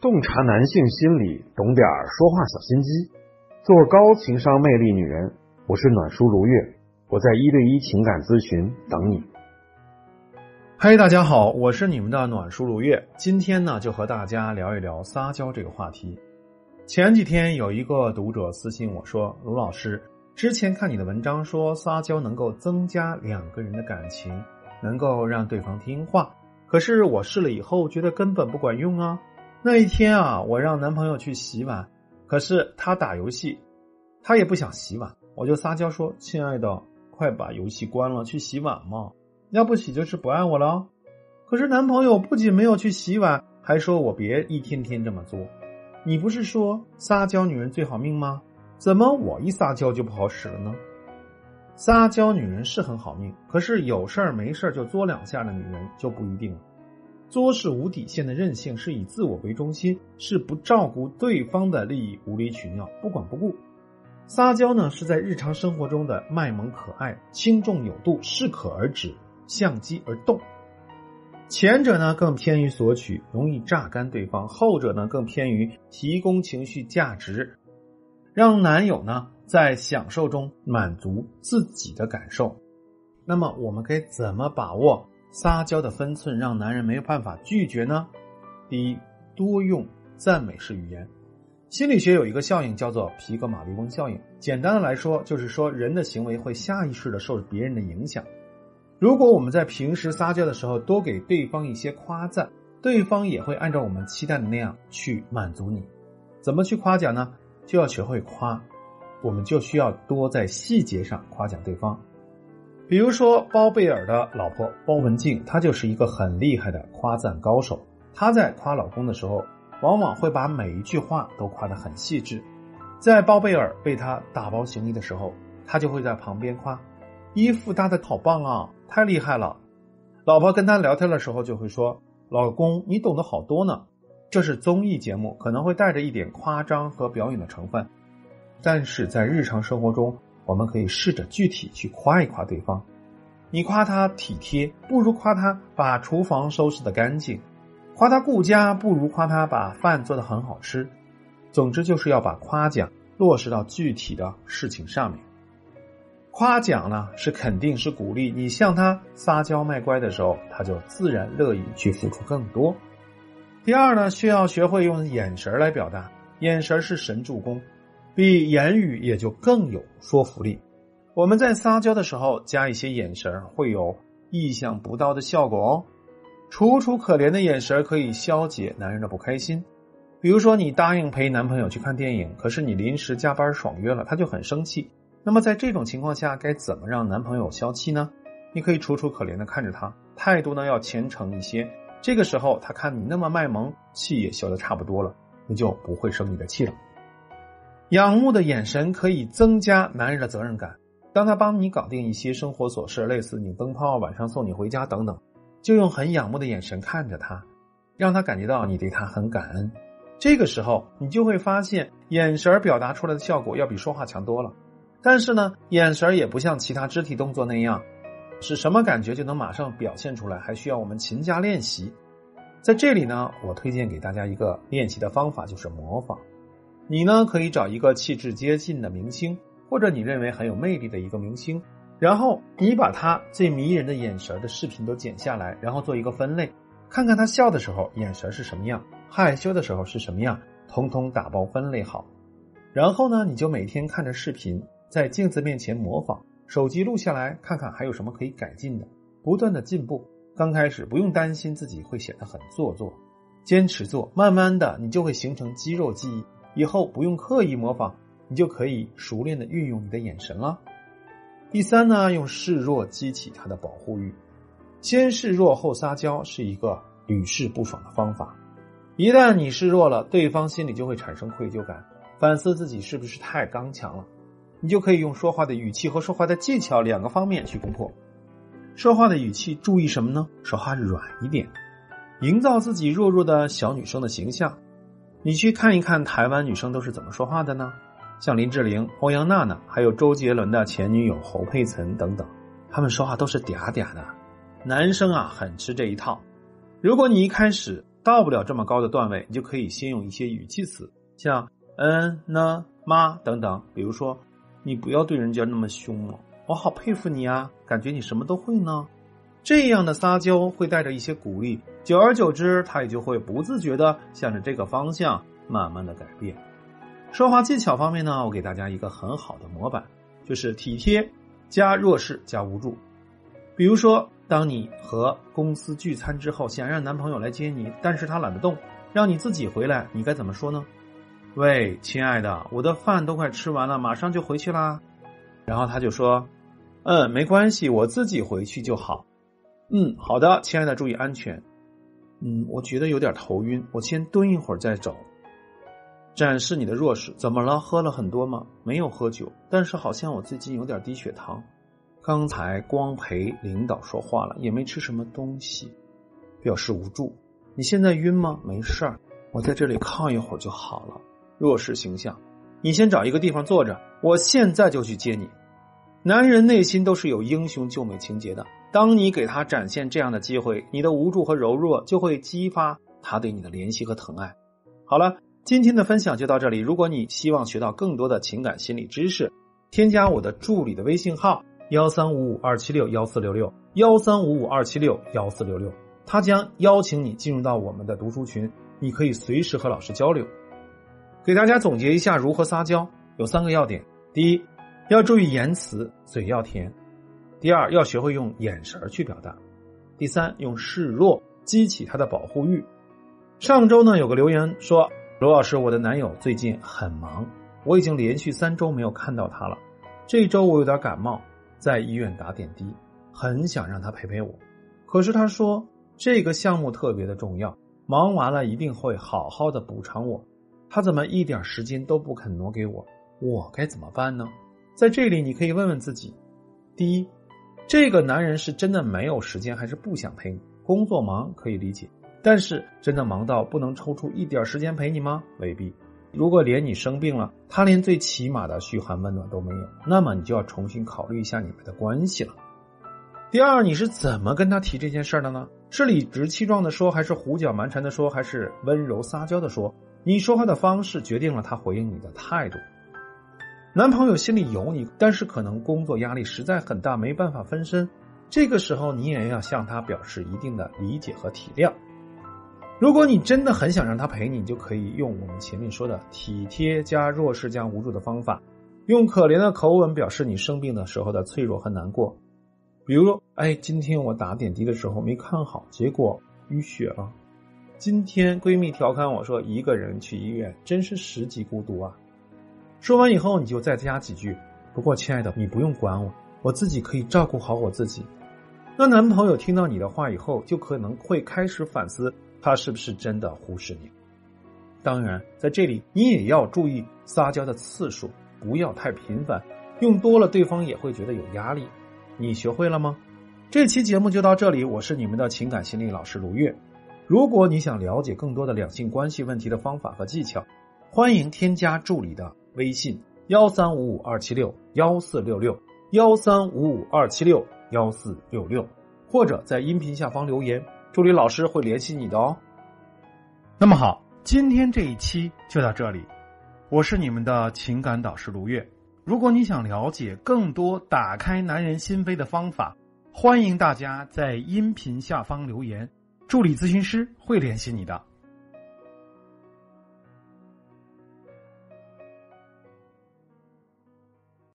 洞察男性心理，懂点说话小心机，做高情商魅力女人。我是暖叔如月，我在一对一情感咨询等你。嗨，大家好，我是你们的暖叔如月。今天呢，就和大家聊一聊撒娇这个话题。前几天有一个读者私信我说：“卢老师，之前看你的文章说撒娇能够增加两个人的感情，能够让对方听话，可是我试了以后觉得根本不管用啊。”那一天啊，我让男朋友去洗碗，可是他打游戏，他也不想洗碗，我就撒娇说：“亲爱的，快把游戏关了，去洗碗嘛，要不洗就是不爱我了。”可是男朋友不仅没有去洗碗，还说我别一天天这么做。你不是说撒娇女人最好命吗？怎么我一撒娇就不好使了呢？撒娇女人是很好命，可是有事儿没事儿就作两下的女人就不一定了。作是无底线的任性，是以自我为中心，是不照顾对方的利益，无理取闹，不管不顾。撒娇呢，是在日常生活中的卖萌可爱，轻重有度，适可而止，相机而动。前者呢更偏于索取，容易榨干对方；后者呢更偏于提供情绪价值，让男友呢在享受中满足自己的感受。那么，我们该怎么把握？撒娇的分寸让男人没有办法拒绝呢。第一，多用赞美式语言。心理学有一个效应叫做皮格马利翁效应。简单的来说，就是说人的行为会下意识的受别人的影响。如果我们在平时撒娇的时候多给对方一些夸赞，对方也会按照我们期待的那样去满足你。怎么去夸奖呢？就要学会夸，我们就需要多在细节上夸奖对方。比如说，包贝尔的老婆包文婧，她就是一个很厉害的夸赞高手。她在夸老公的时候，往往会把每一句话都夸得很细致。在包贝尔为他打包行李的时候，他就会在旁边夸：“衣服搭的好棒啊，太厉害了。”老婆跟他聊天的时候就会说：“老公，你懂得好多呢。”这是综艺节目，可能会带着一点夸张和表演的成分，但是在日常生活中。我们可以试着具体去夸一夸对方，你夸他体贴，不如夸他把厨房收拾的干净；夸他顾家，不如夸他把饭做的很好吃。总之，就是要把夸奖落实到具体的事情上面。夸奖呢，是肯定，是鼓励。你向他撒娇卖乖的时候，他就自然乐意去付出更多。第二呢，需要学会用眼神来表达，眼神是神助攻。比言语也就更有说服力。我们在撒娇的时候加一些眼神，会有意想不到的效果哦。楚楚可怜的眼神可以消解男人的不开心。比如说，你答应陪男朋友去看电影，可是你临时加班爽约了，他就很生气。那么在这种情况下，该怎么让男朋友消气呢？你可以楚楚可怜的看着他，态度呢要虔诚一些。这个时候，他看你那么卖萌，气也消的差不多了，你就不会生你的气了。仰慕的眼神可以增加男人的责任感。当他帮你搞定一些生活琐事，类似拧灯泡、晚上送你回家等等，就用很仰慕的眼神看着他，让他感觉到你对他很感恩。这个时候，你就会发现眼神表达出来的效果要比说话强多了。但是呢，眼神也不像其他肢体动作那样，是什么感觉就能马上表现出来，还需要我们勤加练习。在这里呢，我推荐给大家一个练习的方法，就是模仿。你呢，可以找一个气质接近的明星，或者你认为很有魅力的一个明星，然后你把他最迷人的眼神的视频都剪下来，然后做一个分类，看看他笑的时候眼神是什么样，害羞的时候是什么样，统统打包分类好。然后呢，你就每天看着视频，在镜子面前模仿，手机录下来，看看还有什么可以改进的，不断的进步。刚开始不用担心自己会显得很做作，坚持做，慢慢的你就会形成肌肉记忆。以后不用刻意模仿，你就可以熟练的运用你的眼神了。第三呢，用示弱激起他的保护欲，先示弱后撒娇是一个屡试不爽的方法。一旦你示弱了，对方心里就会产生愧疚感，反思自己是不是太刚强了。你就可以用说话的语气和说话的技巧两个方面去攻破。说话的语气注意什么呢？说话软一点，营造自己弱弱的小女生的形象。你去看一看台湾女生都是怎么说话的呢？像林志玲、欧阳娜娜，还有周杰伦的前女友侯佩岑等等，他们说话都是嗲嗲的。男生啊，很吃这一套。如果你一开始到不了这么高的段位，你就可以先用一些语气词，像嗯、呢、妈等等。比如说，你不要对人家那么凶了，我好佩服你啊，感觉你什么都会呢。这样的撒娇会带着一些鼓励，久而久之，他也就会不自觉的向着这个方向慢慢的改变。说话技巧方面呢，我给大家一个很好的模板，就是体贴加弱势加无助。比如说，当你和公司聚餐之后，想让男朋友来接你，但是他懒得动，让你自己回来，你该怎么说呢？喂，亲爱的，我的饭都快吃完了，马上就回去啦。然后他就说：“嗯，没关系，我自己回去就好。”嗯，好的，亲爱的，注意安全。嗯，我觉得有点头晕，我先蹲一会儿再走。展示你的弱势，怎么了？喝了很多吗？没有喝酒，但是好像我最近有点低血糖。刚才光陪领导说话了，也没吃什么东西，表示无助。你现在晕吗？没事儿，我在这里靠一会儿就好了。弱势形象，你先找一个地方坐着，我现在就去接你。男人内心都是有英雄救美情节的，当你给他展现这样的机会，你的无助和柔弱就会激发他对你的怜惜和疼爱。好了，今天的分享就到这里。如果你希望学到更多的情感心理知识，添加我的助理的微信号幺三五五二七六幺四六六幺三五五二七六幺四六六，他将邀请你进入到我们的读书群，你可以随时和老师交流。给大家总结一下如何撒娇，有三个要点：第一，要注意言辞，嘴要甜；第二，要学会用眼神去表达；第三，用示弱激起他的保护欲。上周呢，有个留言说：“罗老师，我的男友最近很忙，我已经连续三周没有看到他了。这周我有点感冒，在医院打点滴，很想让他陪陪我。可是他说这个项目特别的重要，忙完了一定会好好的补偿我。他怎么一点时间都不肯挪给我？我该怎么办呢？”在这里，你可以问问自己：第一，这个男人是真的没有时间，还是不想陪你？工作忙可以理解，但是真的忙到不能抽出一点时间陪你吗？未必。如果连你生病了，他连最起码的嘘寒问暖都没有，那么你就要重新考虑一下你们的关系了。第二，你是怎么跟他提这件事的呢？是理直气壮的说，还是胡搅蛮缠的说，还是温柔撒娇的说？你说话的方式决定了他回应你的态度。男朋友心里有你，但是可能工作压力实在很大，没办法分身。这个时候，你也要向他表示一定的理解和体谅。如果你真的很想让他陪你，你就可以用我们前面说的体贴加弱势加无助的方法，用可怜的口吻表示你生病的时候的脆弱和难过。比如，哎，今天我打点滴的时候没看好，结果淤血了。今天闺蜜调侃我说，一个人去医院真是十级孤独啊。说完以后，你就再加几句。不过，亲爱的，你不用管我，我自己可以照顾好我自己。那男朋友听到你的话以后，就可能会开始反思，他是不是真的忽视你。当然，在这里你也要注意撒娇的次数，不要太频繁，用多了对方也会觉得有压力。你学会了吗？这期节目就到这里，我是你们的情感心理老师卢月。如果你想了解更多的两性关系问题的方法和技巧，欢迎添加助理的微信幺三五五二七六幺四六六幺三五五二七六幺四六六，或者在音频下方留言，助理老师会联系你的哦。那么好，今天这一期就到这里，我是你们的情感导师卢月。如果你想了解更多打开男人心扉的方法，欢迎大家在音频下方留言，助理咨询师会联系你的。